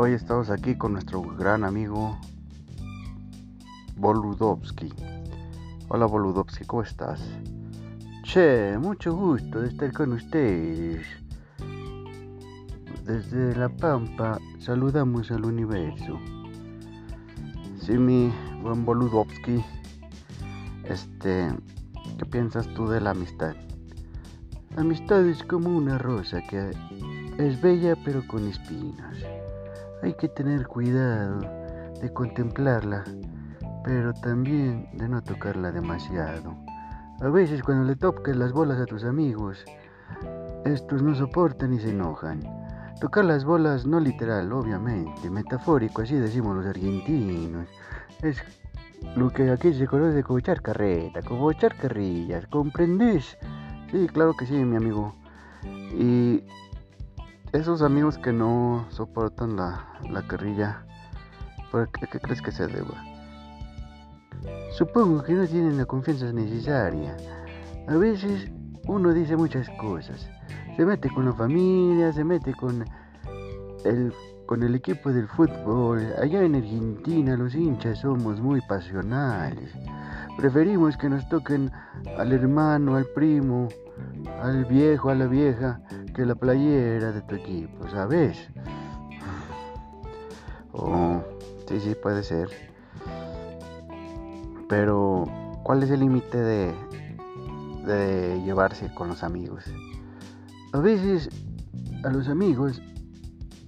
Hoy estamos aquí con nuestro gran amigo Boludovsky. Hola Boludovsky, ¿cómo estás? Che, mucho gusto de estar con ustedes. Desde La Pampa saludamos al universo. Sí, mi buen Boludovsky. Este, ¿qué piensas tú de la amistad? La amistad es como una rosa que es bella pero con espinas. Hay que tener cuidado de contemplarla, pero también de no tocarla demasiado. A veces cuando le tocas las bolas a tus amigos, estos no soportan y se enojan. Tocar las bolas no literal, obviamente, metafórico, así decimos los argentinos. Es lo que aquí se conoce como echar carreta, como echar carrillas, ¿comprendes? Sí, claro que sí, mi amigo. Y esos amigos que no soportan la, la carrilla, ¿por qué, crees que se deba? Supongo que no tienen la confianza necesaria. A veces uno dice muchas cosas. Se mete con la familia, se mete con el, con el equipo del fútbol. Allá en Argentina los hinchas somos muy pasionales. Preferimos que nos toquen al hermano, al primo, al viejo, a la vieja, que la playera de tu equipo, ¿sabes? Oh, sí, sí, puede ser. Pero, ¿cuál es el límite de, de llevarse con los amigos? A veces a los amigos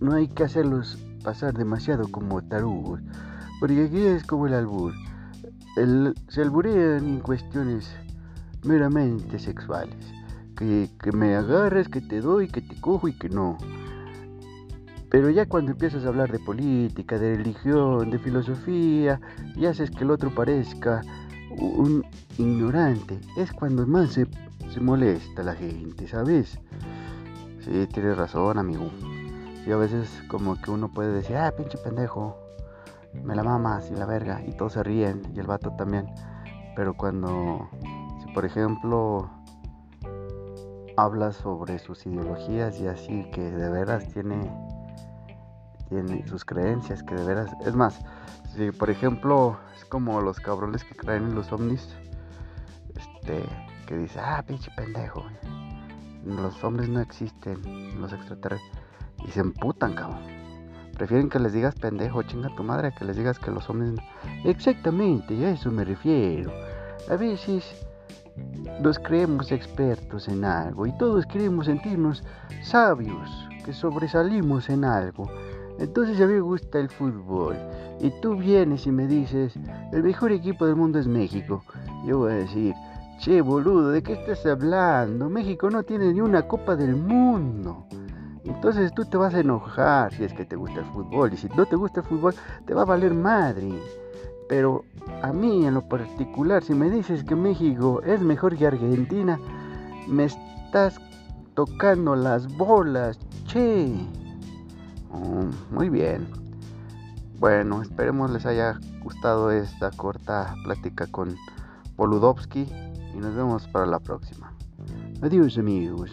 no hay que hacerlos pasar demasiado como tarugos, porque aquí es como el albur. se alburean en cuestiones meramente sexuales que, me agarres, que te doy, que te cojo y que no. Pero ya cuando empiezas a hablar de política, de religión, de filosofía, y haces que el otro parezca un ignorante, es cuando más se, se molesta la gente, ¿sabes? Sí, tienes razón, amigo. Y a veces como que uno puede decir, ah, pinche pendejo, me la mamas y la verga, y todos se ríen, y el vato también. Pero cuando, si por ejemplo habla sobre sus ideologías y así que de veras tiene tiene sus creencias que de veras es más si por ejemplo es como los cabrones que creen en los ovnis este que dice ah pinche pendejo los hombres no existen los extraterrestres y se emputan cabrón prefieren que les digas pendejo chinga tu madre que les digas que los hombres no. exactamente a eso me refiero a veces nos creemos expertos en algo y todos queremos sentirnos sabios, que sobresalimos en algo. Entonces a mí me gusta el fútbol y tú vienes y me dices, el mejor equipo del mundo es México. Yo voy a decir, che boludo, ¿de qué estás hablando? México no tiene ni una copa del mundo. Entonces tú te vas a enojar si es que te gusta el fútbol y si no te gusta el fútbol te va a valer madre. Pero a mí en lo particular, si me dices que México es mejor que Argentina, me estás tocando las bolas, che. Mm, muy bien. Bueno, esperemos les haya gustado esta corta plática con Poludovsky y nos vemos para la próxima. Adiós amigos.